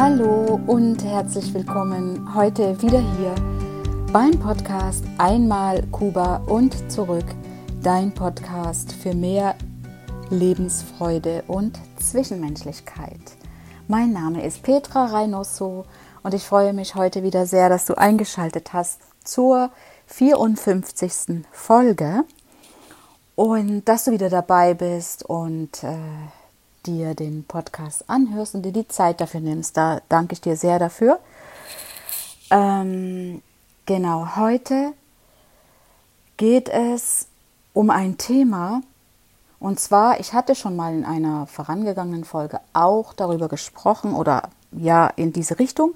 Hallo und herzlich willkommen heute wieder hier beim Podcast Einmal Kuba und zurück, dein Podcast für mehr Lebensfreude und Zwischenmenschlichkeit. Mein Name ist Petra Reynoso und ich freue mich heute wieder sehr, dass du eingeschaltet hast zur 54. Folge und dass du wieder dabei bist und äh, dir den Podcast anhörst und dir die Zeit dafür nimmst. Da danke ich dir sehr dafür. Ähm, genau, heute geht es um ein Thema. Und zwar, ich hatte schon mal in einer vorangegangenen Folge auch darüber gesprochen oder ja in diese Richtung.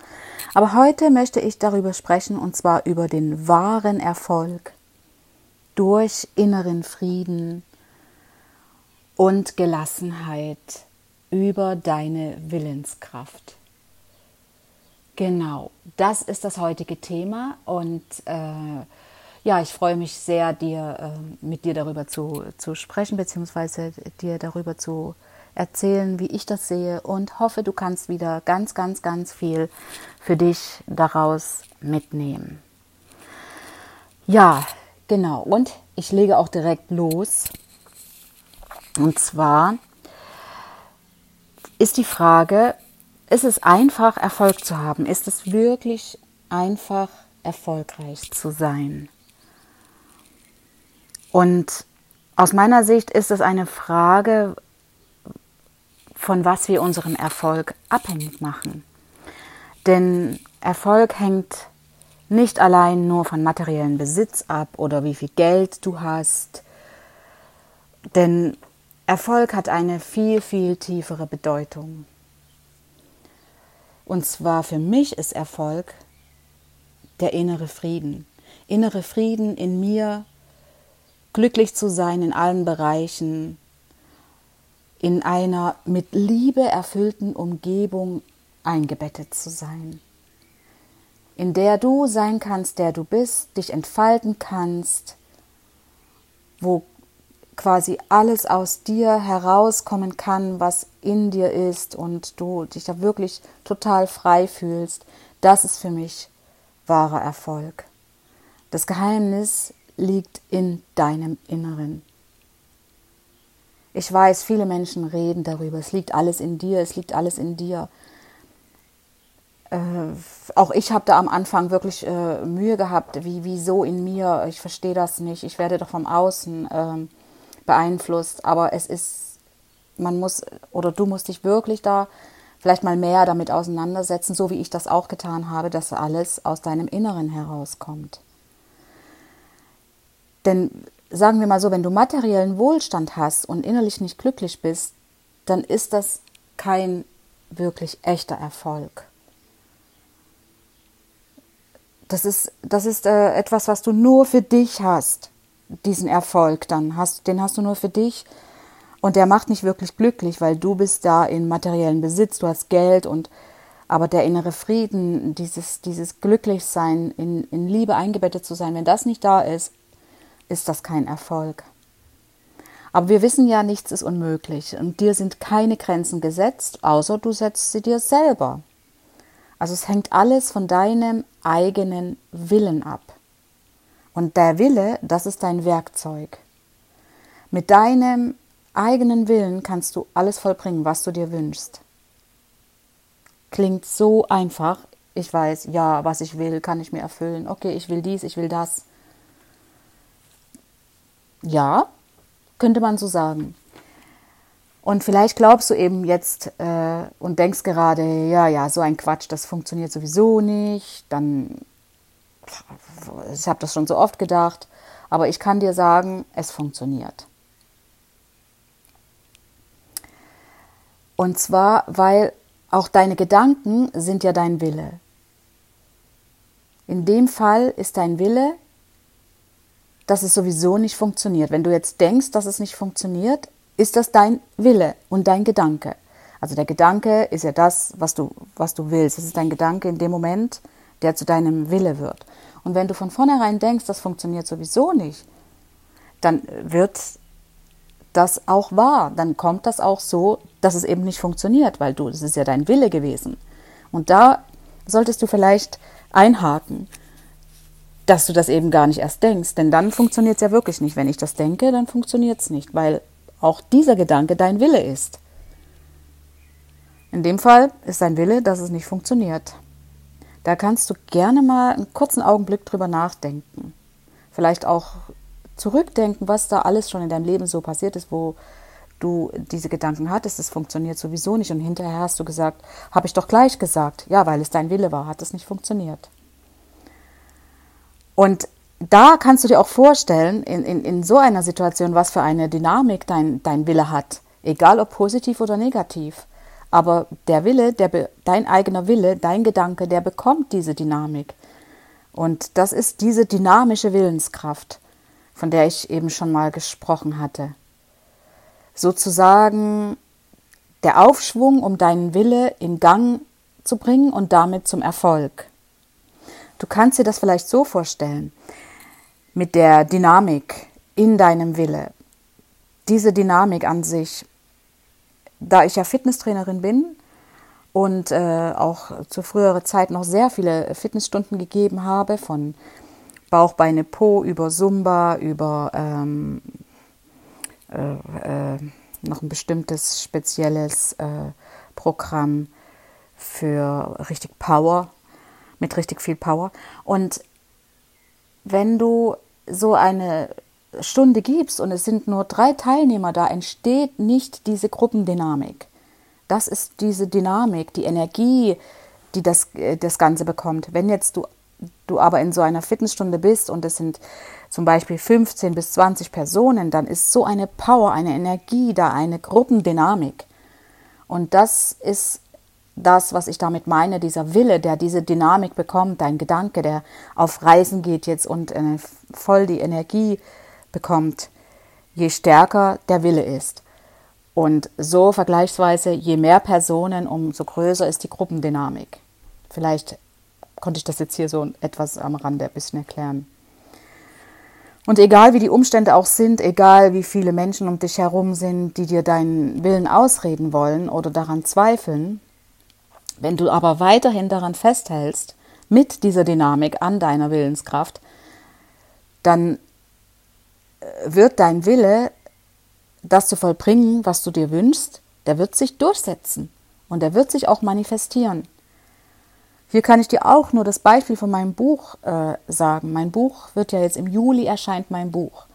Aber heute möchte ich darüber sprechen und zwar über den wahren Erfolg durch inneren Frieden und Gelassenheit über deine Willenskraft. Genau, das ist das heutige Thema und äh, ja, ich freue mich sehr, dir äh, mit dir darüber zu, zu sprechen, beziehungsweise dir darüber zu erzählen, wie ich das sehe und hoffe, du kannst wieder ganz, ganz, ganz viel für dich daraus mitnehmen. Ja, genau. Und ich lege auch direkt los. Und zwar ist die Frage, ist es einfach, Erfolg zu haben? Ist es wirklich einfach, erfolgreich zu sein? Und aus meiner Sicht ist es eine Frage, von was wir unseren Erfolg abhängig machen. Denn Erfolg hängt nicht allein nur von materiellen Besitz ab oder wie viel Geld du hast. Denn Erfolg hat eine viel, viel tiefere Bedeutung. Und zwar für mich ist Erfolg der innere Frieden. Innere Frieden in mir, glücklich zu sein in allen Bereichen, in einer mit Liebe erfüllten Umgebung eingebettet zu sein, in der du sein kannst, der du bist, dich entfalten kannst, wo quasi alles aus dir herauskommen kann, was in dir ist und du dich da wirklich total frei fühlst, das ist für mich wahrer Erfolg. Das Geheimnis liegt in deinem Inneren. Ich weiß, viele Menschen reden darüber. Es liegt alles in dir, es liegt alles in dir. Äh, auch ich habe da am Anfang wirklich äh, Mühe gehabt, wie wieso in mir. Ich verstehe das nicht. Ich werde doch vom Außen äh, beeinflusst. Aber es ist, man muss oder du musst dich wirklich da vielleicht mal mehr damit auseinandersetzen, so wie ich das auch getan habe, dass alles aus deinem Inneren herauskommt. Denn sagen wir mal so, wenn du materiellen Wohlstand hast und innerlich nicht glücklich bist, dann ist das kein wirklich echter Erfolg. Das ist, das ist äh, etwas, was du nur für dich hast, diesen Erfolg dann. Hast, den hast du nur für dich und der macht nicht wirklich glücklich, weil du bist da in materiellen Besitz, du hast Geld und aber der innere Frieden, dieses, dieses Glücklichsein, in, in Liebe eingebettet zu sein, wenn das nicht da ist, ist das kein Erfolg. Aber wir wissen ja, nichts ist unmöglich und dir sind keine Grenzen gesetzt, außer du setzt sie dir selber. Also es hängt alles von deinem eigenen Willen ab. Und der Wille, das ist dein Werkzeug. Mit deinem eigenen Willen kannst du alles vollbringen, was du dir wünschst. Klingt so einfach. Ich weiß, ja, was ich will, kann ich mir erfüllen. Okay, ich will dies, ich will das. Ja, könnte man so sagen. Und vielleicht glaubst du eben jetzt äh, und denkst gerade, ja, ja, so ein Quatsch, das funktioniert sowieso nicht. Dann, ich habe das schon so oft gedacht, aber ich kann dir sagen, es funktioniert. Und zwar, weil auch deine Gedanken sind ja dein Wille. In dem Fall ist dein Wille dass es sowieso nicht funktioniert. Wenn du jetzt denkst, dass es nicht funktioniert, ist das dein Wille und dein Gedanke. Also der Gedanke ist ja das, was du, was du willst. Es ist dein Gedanke in dem Moment, der zu deinem Wille wird. Und wenn du von vornherein denkst, das funktioniert sowieso nicht, dann wird das auch wahr. Dann kommt das auch so, dass es eben nicht funktioniert, weil du, das ist ja dein Wille gewesen. Und da solltest du vielleicht einhaken, dass du das eben gar nicht erst denkst. Denn dann funktioniert es ja wirklich nicht. Wenn ich das denke, dann funktioniert es nicht, weil auch dieser Gedanke dein Wille ist. In dem Fall ist dein Wille, dass es nicht funktioniert. Da kannst du gerne mal einen kurzen Augenblick drüber nachdenken. Vielleicht auch zurückdenken, was da alles schon in deinem Leben so passiert ist, wo du diese Gedanken hattest, es funktioniert sowieso nicht. Und hinterher hast du gesagt, habe ich doch gleich gesagt. Ja, weil es dein Wille war, hat es nicht funktioniert. Und da kannst du dir auch vorstellen, in, in, in so einer Situation, was für eine Dynamik dein, dein Wille hat. Egal ob positiv oder negativ. Aber der Wille, der, dein eigener Wille, dein Gedanke, der bekommt diese Dynamik. Und das ist diese dynamische Willenskraft, von der ich eben schon mal gesprochen hatte. Sozusagen der Aufschwung, um deinen Wille in Gang zu bringen und damit zum Erfolg. Du kannst dir das vielleicht so vorstellen, mit der Dynamik in deinem Wille. Diese Dynamik an sich, da ich ja Fitnesstrainerin bin und äh, auch zu früherer Zeit noch sehr viele Fitnessstunden gegeben habe, von Bauch, Beine, Po über Zumba, über ähm, äh, äh, noch ein bestimmtes spezielles äh, Programm für richtig Power, mit richtig viel Power. Und wenn du so eine Stunde gibst und es sind nur drei Teilnehmer da, entsteht nicht diese Gruppendynamik. Das ist diese Dynamik, die Energie, die das, äh, das Ganze bekommt. Wenn jetzt du, du aber in so einer Fitnessstunde bist und es sind zum Beispiel 15 bis 20 Personen, dann ist so eine Power, eine Energie da, eine Gruppendynamik. Und das ist das, was ich damit meine, dieser Wille, der diese Dynamik bekommt, dein Gedanke, der auf Reisen geht jetzt und äh, voll die Energie bekommt, je stärker der Wille ist. Und so vergleichsweise, je mehr Personen, umso größer ist die Gruppendynamik. Vielleicht konnte ich das jetzt hier so etwas am Rande ein bisschen erklären. Und egal wie die Umstände auch sind, egal wie viele Menschen um dich herum sind, die dir deinen Willen ausreden wollen oder daran zweifeln, wenn du aber weiterhin daran festhältst, mit dieser Dynamik an deiner Willenskraft, dann wird dein Wille, das zu vollbringen, was du dir wünschst, der wird sich durchsetzen und der wird sich auch manifestieren. Hier kann ich dir auch nur das Beispiel von meinem Buch äh, sagen. Mein Buch wird ja jetzt im Juli erscheint mein Buch.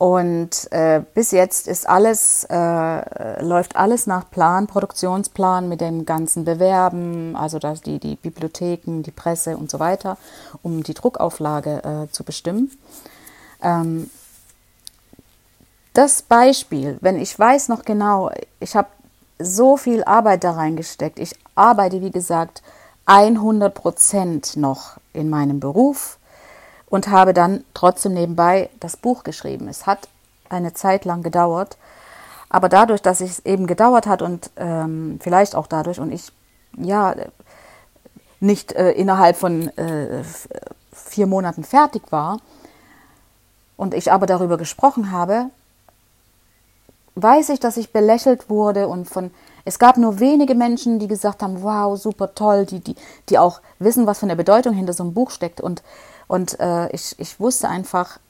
Und äh, bis jetzt ist alles, äh, läuft alles nach Plan, Produktionsplan mit dem ganzen Bewerben, also dass die, die Bibliotheken, die Presse und so weiter, um die Druckauflage äh, zu bestimmen. Ähm, das Beispiel, wenn ich weiß noch genau, ich habe so viel Arbeit da reingesteckt, ich arbeite, wie gesagt, 100 Prozent noch in meinem Beruf, und habe dann trotzdem nebenbei das Buch geschrieben. Es hat eine Zeit lang gedauert, aber dadurch, dass es eben gedauert hat und ähm, vielleicht auch dadurch und ich ja nicht äh, innerhalb von äh, vier Monaten fertig war und ich aber darüber gesprochen habe, weiß ich, dass ich belächelt wurde und von es gab nur wenige Menschen, die gesagt haben, wow, super toll, die, die, die auch wissen, was für eine Bedeutung hinter so einem Buch steckt. Und und äh, ich, ich wusste einfach,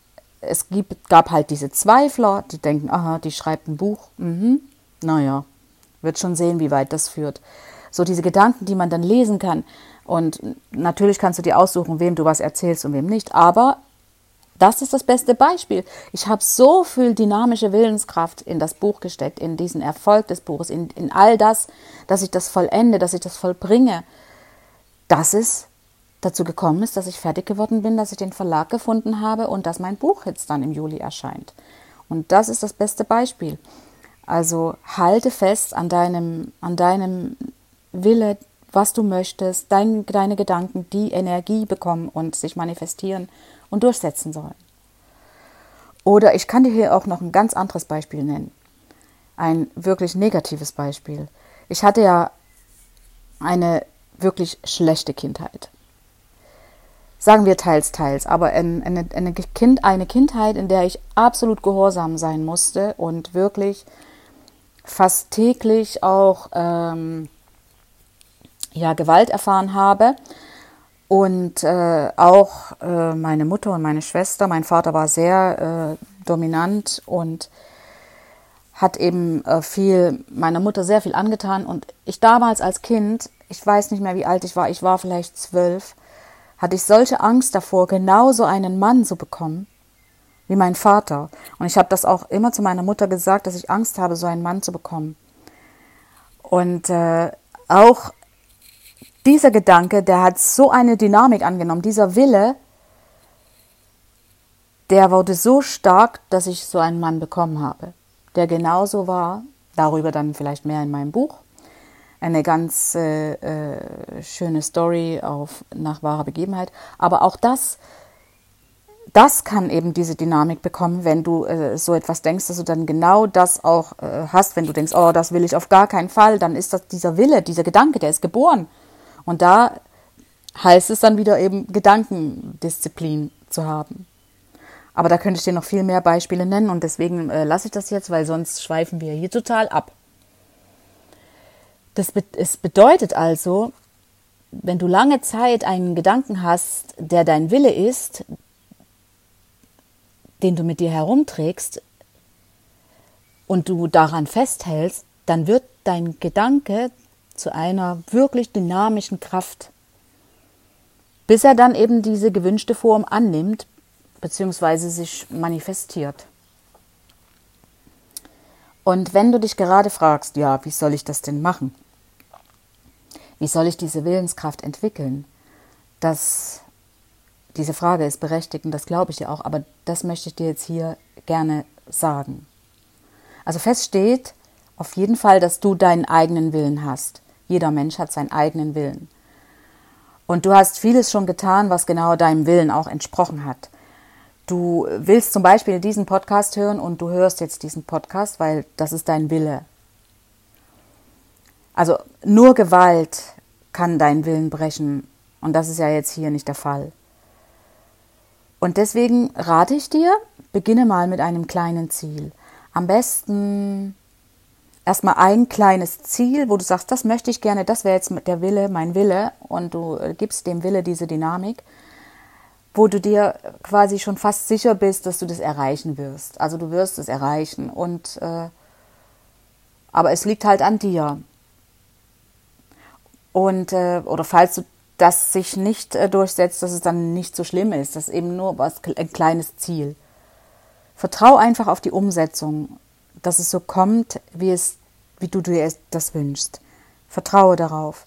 es gibt, gab halt diese Zweifler, die denken, aha, die schreibt ein Buch. Mhm. Naja, wird schon sehen, wie weit das führt. So diese Gedanken, die man dann lesen kann. Und natürlich kannst du dir aussuchen, wem du was erzählst und wem nicht. Aber das ist das beste Beispiel. Ich habe so viel dynamische Willenskraft in das Buch gesteckt, in diesen Erfolg des Buches, in, in all das, dass ich das vollende, dass ich das vollbringe. Das ist dazu gekommen ist, dass ich fertig geworden bin, dass ich den Verlag gefunden habe und dass mein Buch jetzt dann im Juli erscheint. Und das ist das beste Beispiel. Also halte fest an deinem, an deinem Wille, was du möchtest, dein, deine Gedanken, die Energie bekommen und sich manifestieren und durchsetzen sollen. Oder ich kann dir hier auch noch ein ganz anderes Beispiel nennen. Ein wirklich negatives Beispiel. Ich hatte ja eine wirklich schlechte Kindheit sagen wir teils, teils, aber eine, eine, kind, eine Kindheit, in der ich absolut gehorsam sein musste und wirklich fast täglich auch ähm, ja, Gewalt erfahren habe. Und äh, auch äh, meine Mutter und meine Schwester, mein Vater war sehr äh, dominant und hat eben äh, viel, meiner Mutter sehr viel angetan. Und ich damals als Kind, ich weiß nicht mehr, wie alt ich war, ich war vielleicht zwölf, hatte ich solche Angst davor, genauso einen Mann zu bekommen wie mein Vater. Und ich habe das auch immer zu meiner Mutter gesagt, dass ich Angst habe, so einen Mann zu bekommen. Und äh, auch dieser Gedanke, der hat so eine Dynamik angenommen, dieser Wille, der wurde so stark, dass ich so einen Mann bekommen habe, der genauso war, darüber dann vielleicht mehr in meinem Buch. Eine ganz äh, äh, schöne Story auf, nach wahrer Begebenheit. Aber auch das das kann eben diese Dynamik bekommen, wenn du äh, so etwas denkst, dass du dann genau das auch äh, hast, wenn du denkst, oh, das will ich auf gar keinen Fall, dann ist das dieser Wille, dieser Gedanke, der ist geboren. Und da heißt es dann wieder eben Gedankendisziplin zu haben. Aber da könnte ich dir noch viel mehr Beispiele nennen und deswegen äh, lasse ich das jetzt, weil sonst schweifen wir hier total ab. Das be es bedeutet also, wenn du lange Zeit einen Gedanken hast, der dein Wille ist, den du mit dir herumträgst und du daran festhältst, dann wird dein Gedanke zu einer wirklich dynamischen Kraft, bis er dann eben diese gewünschte Form annimmt bzw. sich manifestiert. Und wenn du dich gerade fragst, ja, wie soll ich das denn machen? Wie soll ich diese Willenskraft entwickeln? Das diese Frage ist berechtigt und das glaube ich dir auch, aber das möchte ich dir jetzt hier gerne sagen. Also fest steht auf jeden Fall, dass du deinen eigenen Willen hast. Jeder Mensch hat seinen eigenen Willen. Und du hast vieles schon getan, was genau deinem Willen auch entsprochen hat. Du willst zum Beispiel diesen Podcast hören und du hörst jetzt diesen Podcast, weil das ist dein Wille. Also nur Gewalt kann deinen Willen brechen. Und das ist ja jetzt hier nicht der Fall. Und deswegen rate ich dir, beginne mal mit einem kleinen Ziel. Am besten erstmal ein kleines Ziel, wo du sagst, das möchte ich gerne, das wäre jetzt der Wille, mein Wille, und du äh, gibst dem Wille diese Dynamik, wo du dir quasi schon fast sicher bist, dass du das erreichen wirst. Also du wirst es erreichen und äh, aber es liegt halt an dir. Und äh, oder falls du das sich nicht äh, durchsetzt, dass es dann nicht so schlimm ist. Das ist eben nur was, ein kleines Ziel. Vertrau einfach auf die Umsetzung, dass es so kommt, wie, es, wie du dir das wünschst. Vertraue darauf.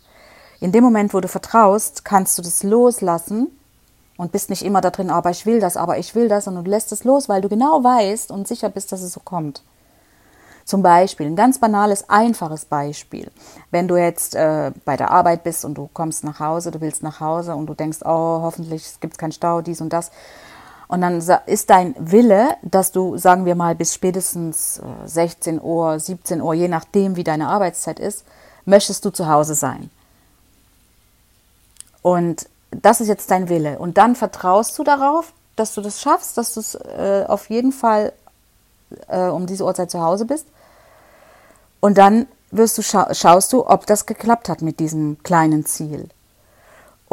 In dem Moment, wo du vertraust, kannst du das loslassen und bist nicht immer da drin, aber ich will das, aber ich will das, und du lässt es los, weil du genau weißt und sicher bist, dass es so kommt. Zum Beispiel, ein ganz banales, einfaches Beispiel. Wenn du jetzt äh, bei der Arbeit bist und du kommst nach Hause, du willst nach Hause und du denkst, oh, hoffentlich gibt es keinen Stau, dies und das. Und dann ist dein Wille, dass du, sagen wir mal, bis spätestens 16 äh, Uhr, 17 Uhr, je nachdem, wie deine Arbeitszeit ist, möchtest du zu Hause sein. Und das ist jetzt dein Wille. Und dann vertraust du darauf, dass du das schaffst, dass du es äh, auf jeden Fall äh, um diese Uhrzeit zu Hause bist. Und dann wirst du scha schaust du, ob das geklappt hat mit diesem kleinen Ziel.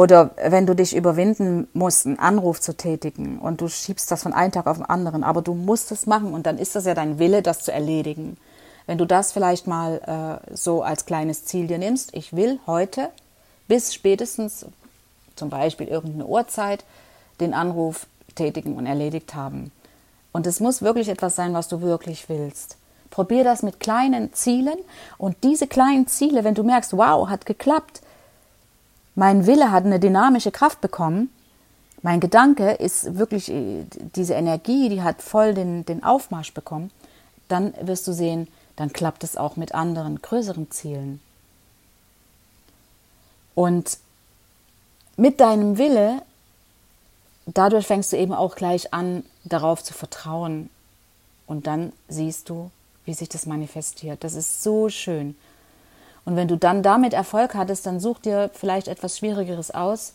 Oder wenn du dich überwinden musst, einen Anruf zu tätigen und du schiebst das von einem Tag auf den anderen, aber du musst es machen und dann ist das ja dein Wille, das zu erledigen. Wenn du das vielleicht mal äh, so als kleines Ziel dir nimmst, ich will heute bis spätestens zum Beispiel irgendeine Uhrzeit den Anruf tätigen und erledigt haben. Und es muss wirklich etwas sein, was du wirklich willst. Probier das mit kleinen Zielen und diese kleinen Ziele, wenn du merkst, wow, hat geklappt, mein Wille hat eine dynamische Kraft bekommen, mein Gedanke ist wirklich, äh, diese Energie, die hat voll den, den Aufmarsch bekommen, dann wirst du sehen, dann klappt es auch mit anderen größeren Zielen. Und mit deinem Wille dadurch fängst du eben auch gleich an, darauf zu vertrauen. Und dann siehst du, wie sich das manifestiert. Das ist so schön. Und wenn du dann damit Erfolg hattest, dann such dir vielleicht etwas Schwierigeres aus.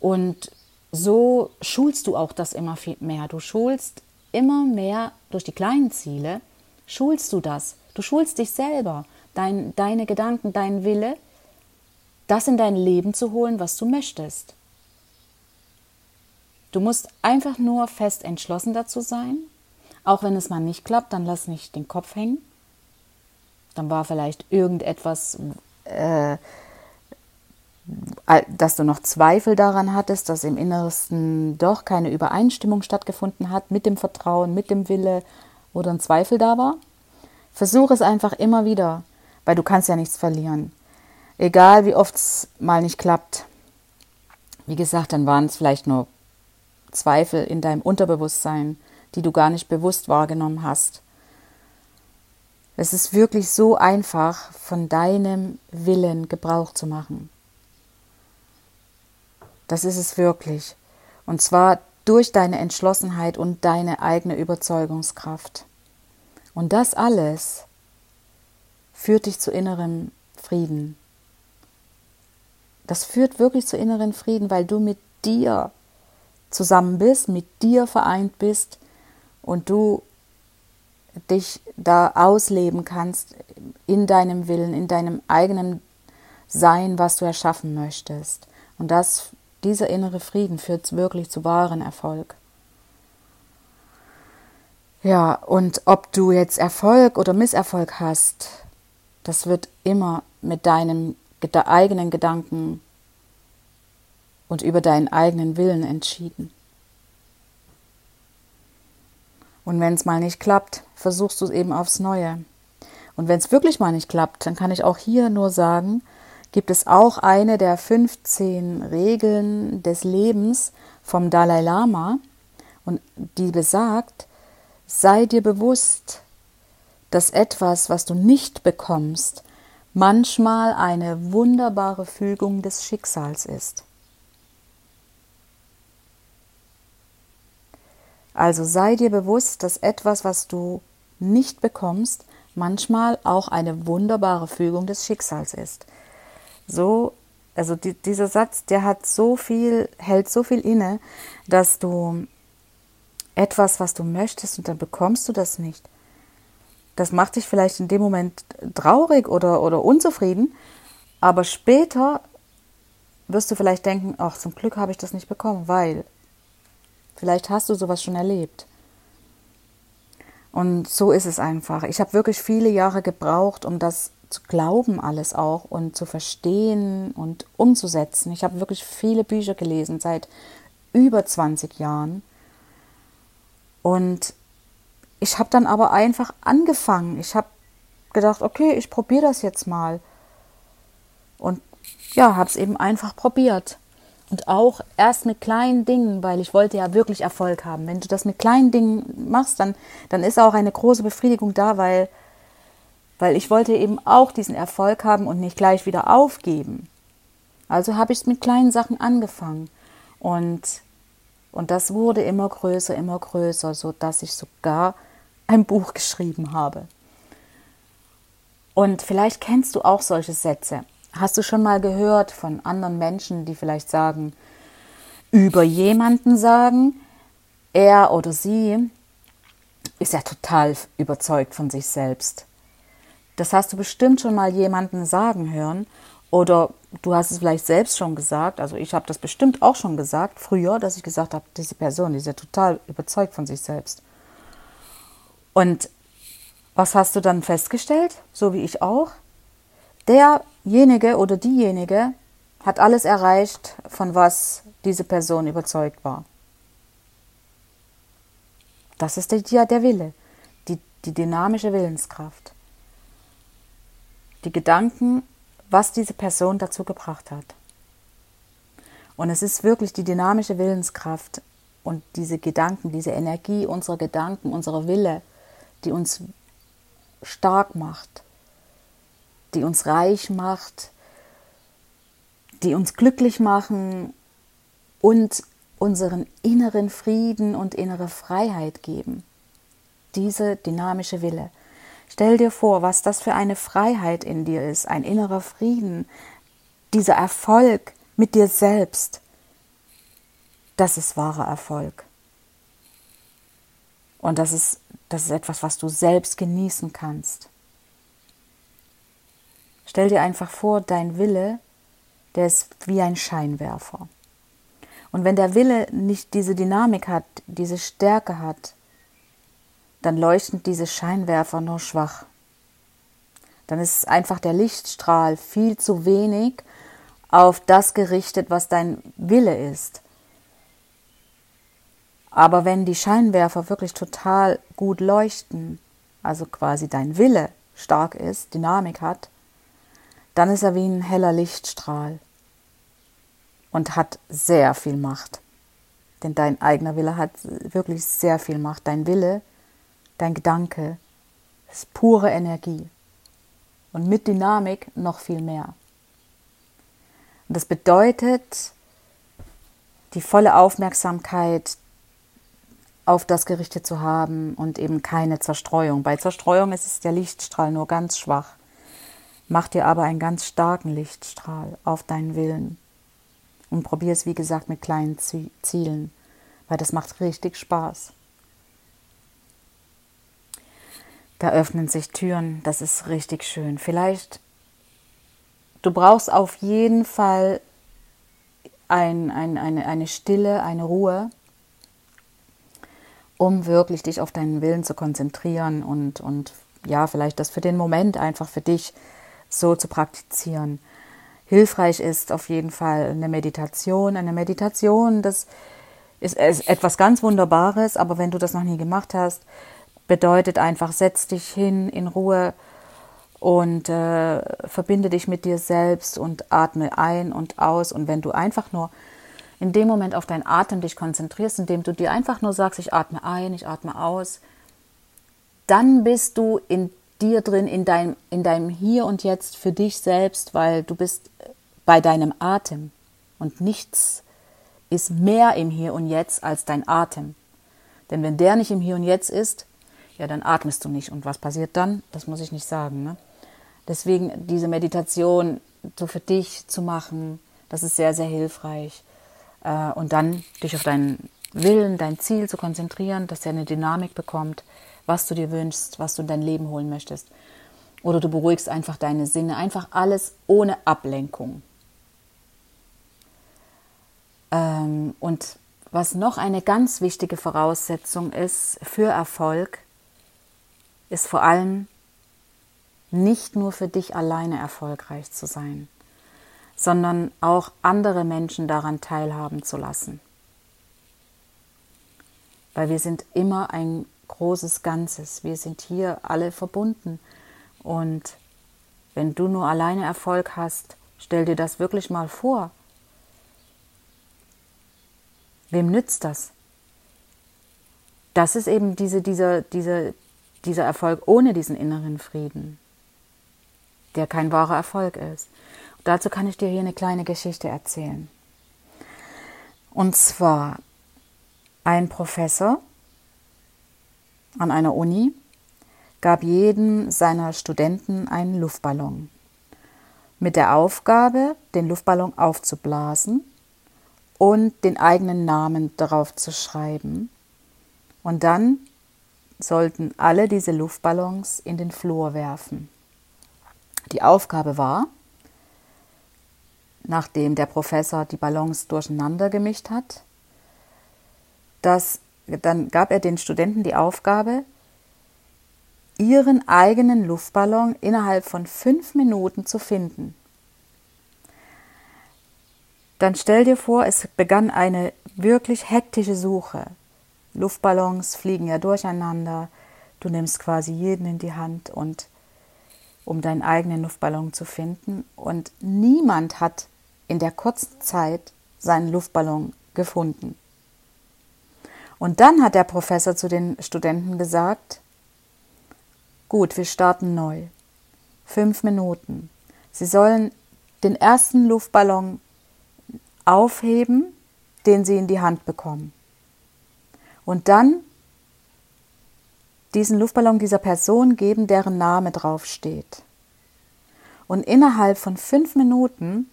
Und so schulst du auch das immer viel mehr. Du schulst immer mehr durch die kleinen Ziele, schulst du das. Du schulst dich selber, dein, deine Gedanken, dein Wille das in dein Leben zu holen, was du möchtest. Du musst einfach nur fest entschlossen dazu sein. Auch wenn es mal nicht klappt, dann lass nicht den Kopf hängen. Dann war vielleicht irgendetwas, äh, dass du noch Zweifel daran hattest, dass im Innersten doch keine Übereinstimmung stattgefunden hat mit dem Vertrauen, mit dem Wille oder ein Zweifel da war. Versuch es einfach immer wieder, weil du kannst ja nichts verlieren. Egal wie oft es mal nicht klappt. Wie gesagt, dann waren es vielleicht nur Zweifel in deinem Unterbewusstsein, die du gar nicht bewusst wahrgenommen hast. Es ist wirklich so einfach, von deinem Willen Gebrauch zu machen. Das ist es wirklich. Und zwar durch deine Entschlossenheit und deine eigene Überzeugungskraft. Und das alles führt dich zu innerem Frieden. Das führt wirklich zu inneren Frieden, weil du mit dir zusammen bist, mit dir vereint bist und du dich da ausleben kannst in deinem Willen, in deinem eigenen Sein, was du erschaffen möchtest. Und das, dieser innere Frieden führt wirklich zu wahren Erfolg. Ja, und ob du jetzt Erfolg oder Misserfolg hast, das wird immer mit deinem eigenen Gedanken und über deinen eigenen Willen entschieden. Und wenn es mal nicht klappt, versuchst du es eben aufs Neue. Und wenn es wirklich mal nicht klappt, dann kann ich auch hier nur sagen, gibt es auch eine der 15 Regeln des Lebens vom Dalai Lama und die besagt, sei dir bewusst, dass etwas, was du nicht bekommst, manchmal eine wunderbare Fügung des Schicksals ist. Also sei dir bewusst, dass etwas, was du nicht bekommst, manchmal auch eine wunderbare Fügung des Schicksals ist. So, also die, dieser Satz, der hat so viel, hält so viel inne, dass du etwas, was du möchtest, und dann bekommst du das nicht. Das macht dich vielleicht in dem Moment traurig oder, oder unzufrieden, aber später wirst du vielleicht denken, ach, zum Glück habe ich das nicht bekommen, weil Vielleicht hast du sowas schon erlebt. Und so ist es einfach. Ich habe wirklich viele Jahre gebraucht, um das zu glauben, alles auch und zu verstehen und umzusetzen. Ich habe wirklich viele Bücher gelesen seit über 20 Jahren. Und ich habe dann aber einfach angefangen. Ich habe gedacht, okay, ich probiere das jetzt mal. Und ja, habe es eben einfach probiert. Und auch erst mit kleinen Dingen, weil ich wollte ja wirklich Erfolg haben. Wenn du das mit kleinen Dingen machst, dann, dann ist auch eine große Befriedigung da, weil, weil ich wollte eben auch diesen Erfolg haben und nicht gleich wieder aufgeben. Also habe ich mit kleinen Sachen angefangen. Und, und das wurde immer größer, immer größer, sodass ich sogar ein Buch geschrieben habe. Und vielleicht kennst du auch solche Sätze. Hast du schon mal gehört von anderen Menschen, die vielleicht sagen, über jemanden sagen, er oder sie ist ja total überzeugt von sich selbst. Das hast du bestimmt schon mal jemanden sagen hören oder du hast es vielleicht selbst schon gesagt. Also ich habe das bestimmt auch schon gesagt früher, dass ich gesagt habe, diese Person die ist ja total überzeugt von sich selbst. Und was hast du dann festgestellt, so wie ich auch? Derjenige oder diejenige hat alles erreicht, von was diese Person überzeugt war. Das ist der, der Wille, die, die dynamische Willenskraft. Die Gedanken, was diese Person dazu gebracht hat. Und es ist wirklich die dynamische Willenskraft und diese Gedanken, diese Energie unserer Gedanken, unserer Wille, die uns stark macht die uns reich macht, die uns glücklich machen und unseren inneren Frieden und innere Freiheit geben. Diese dynamische Wille. Stell dir vor, was das für eine Freiheit in dir ist, ein innerer Frieden, dieser Erfolg mit dir selbst. Das ist wahrer Erfolg. Und das ist, das ist etwas, was du selbst genießen kannst. Stell dir einfach vor, dein Wille der ist wie ein Scheinwerfer. Und wenn der Wille nicht diese Dynamik hat, diese Stärke hat, dann leuchten diese Scheinwerfer nur schwach. Dann ist einfach der Lichtstrahl viel zu wenig auf das gerichtet, was dein Wille ist. Aber wenn die Scheinwerfer wirklich total gut leuchten, also quasi dein Wille stark ist, Dynamik hat, dann ist er wie ein heller Lichtstrahl und hat sehr viel Macht. Denn dein eigener Wille hat wirklich sehr viel Macht. Dein Wille, dein Gedanke ist pure Energie. Und mit Dynamik noch viel mehr. Und das bedeutet, die volle Aufmerksamkeit auf das gerichtet zu haben und eben keine Zerstreuung. Bei Zerstreuung ist es der Lichtstrahl nur ganz schwach. Mach dir aber einen ganz starken Lichtstrahl auf deinen Willen und probier es, wie gesagt, mit kleinen Zielen, weil das macht richtig Spaß. Da öffnen sich Türen, das ist richtig schön. Vielleicht, du brauchst auf jeden Fall ein, ein, eine, eine Stille, eine Ruhe, um wirklich dich auf deinen Willen zu konzentrieren und, und ja, vielleicht das für den Moment einfach für dich so zu praktizieren. Hilfreich ist auf jeden Fall eine Meditation. Eine Meditation, das ist, ist etwas ganz Wunderbares, aber wenn du das noch nie gemacht hast, bedeutet einfach, setz dich hin in Ruhe und äh, verbinde dich mit dir selbst und atme ein und aus. Und wenn du einfach nur in dem Moment auf deinen Atem dich konzentrierst, indem du dir einfach nur sagst, ich atme ein, ich atme aus, dann bist du in dir drin, in deinem, in deinem Hier und Jetzt für dich selbst, weil du bist bei deinem Atem und nichts ist mehr im Hier und Jetzt als dein Atem. Denn wenn der nicht im Hier und Jetzt ist, ja, dann atmest du nicht. Und was passiert dann? Das muss ich nicht sagen. Ne? Deswegen diese Meditation so für dich zu machen, das ist sehr, sehr hilfreich. Äh, und dann dich auf deinen Willen, dein Ziel zu konzentrieren, dass er eine Dynamik bekommt, was du dir wünschst, was du in dein Leben holen möchtest. Oder du beruhigst einfach deine Sinne, einfach alles ohne Ablenkung. Ähm, und was noch eine ganz wichtige Voraussetzung ist für Erfolg, ist vor allem nicht nur für dich alleine erfolgreich zu sein, sondern auch andere Menschen daran teilhaben zu lassen. Weil wir sind immer ein großes Ganzes. Wir sind hier alle verbunden. Und wenn du nur alleine Erfolg hast, stell dir das wirklich mal vor. Wem nützt das? Das ist eben diese, dieser, dieser, dieser Erfolg ohne diesen inneren Frieden, der kein wahrer Erfolg ist. Und dazu kann ich dir hier eine kleine Geschichte erzählen. Und zwar ein Professor an einer Uni gab jedem seiner Studenten einen Luftballon mit der Aufgabe, den Luftballon aufzublasen und den eigenen Namen darauf zu schreiben. Und dann sollten alle diese Luftballons in den Flur werfen. Die Aufgabe war, nachdem der Professor die Ballons durcheinander gemischt hat, dass dann gab er den Studenten die Aufgabe, ihren eigenen Luftballon innerhalb von fünf Minuten zu finden. Dann stell dir vor, es begann eine wirklich hektische Suche. Luftballons fliegen ja durcheinander. Du nimmst quasi jeden in die Hand und um deinen eigenen Luftballon zu finden. Und niemand hat in der kurzen Zeit seinen Luftballon gefunden. Und dann hat der Professor zu den Studenten gesagt, gut, wir starten neu. Fünf Minuten. Sie sollen den ersten Luftballon aufheben, den Sie in die Hand bekommen. Und dann diesen Luftballon dieser Person geben, deren Name draufsteht. Und innerhalb von fünf Minuten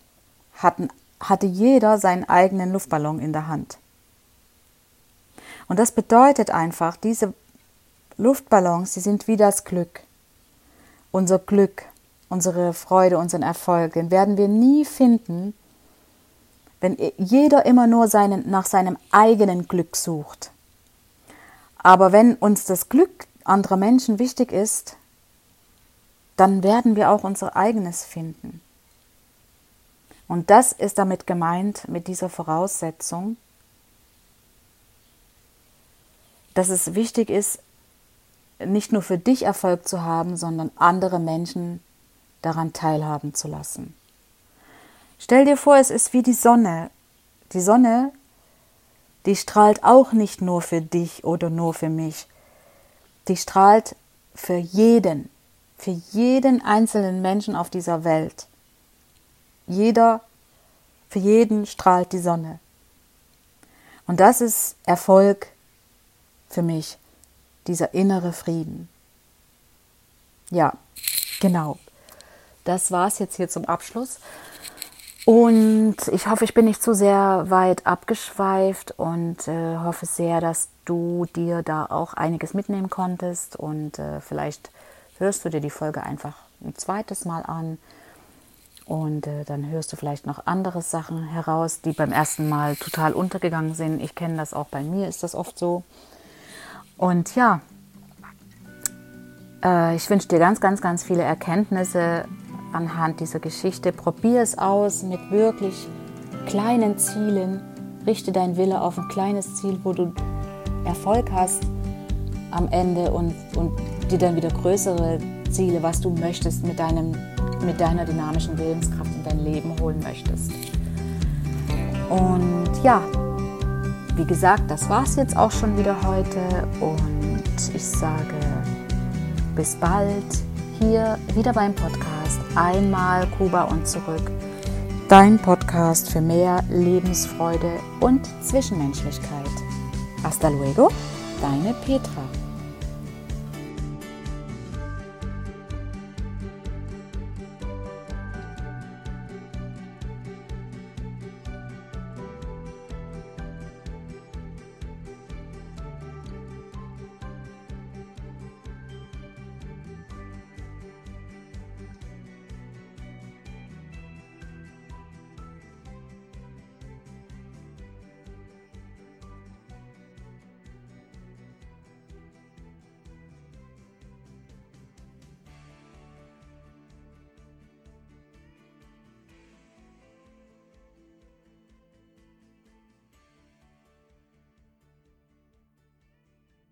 hatten, hatte jeder seinen eigenen Luftballon in der Hand. Und das bedeutet einfach, diese Luftballons, die sind wie das Glück. Unser Glück, unsere Freude, unseren Erfolg, den werden wir nie finden, wenn jeder immer nur seinen, nach seinem eigenen Glück sucht. Aber wenn uns das Glück anderer Menschen wichtig ist, dann werden wir auch unser eigenes finden. Und das ist damit gemeint, mit dieser Voraussetzung, dass es wichtig ist, nicht nur für dich Erfolg zu haben, sondern andere Menschen daran teilhaben zu lassen. Stell dir vor, es ist wie die Sonne. Die Sonne, die strahlt auch nicht nur für dich oder nur für mich. Die strahlt für jeden, für jeden einzelnen Menschen auf dieser Welt. Jeder, für jeden strahlt die Sonne. Und das ist Erfolg für mich, dieser innere Frieden. Ja, genau. Das war es jetzt hier zum Abschluss. Und ich hoffe, ich bin nicht zu sehr weit abgeschweift und äh, hoffe sehr, dass du dir da auch einiges mitnehmen konntest. Und äh, vielleicht hörst du dir die Folge einfach ein zweites Mal an. Und äh, dann hörst du vielleicht noch andere Sachen heraus, die beim ersten Mal total untergegangen sind. Ich kenne das auch bei mir, ist das oft so. Und ja, äh, ich wünsche dir ganz, ganz, ganz viele Erkenntnisse anhand dieser Geschichte. Probier es aus mit wirklich kleinen Zielen. Richte dein Wille auf ein kleines Ziel, wo du Erfolg hast am Ende und, und dir dann wieder größere Ziele, was du möchtest mit, deinem, mit deiner dynamischen Willenskraft in dein Leben holen möchtest. Und ja, wie gesagt, das war es jetzt auch schon wieder heute und ich sage bis bald hier wieder beim Podcast Einmal Kuba und zurück. Dein Podcast für mehr Lebensfreude und Zwischenmenschlichkeit. Hasta luego, deine Petra.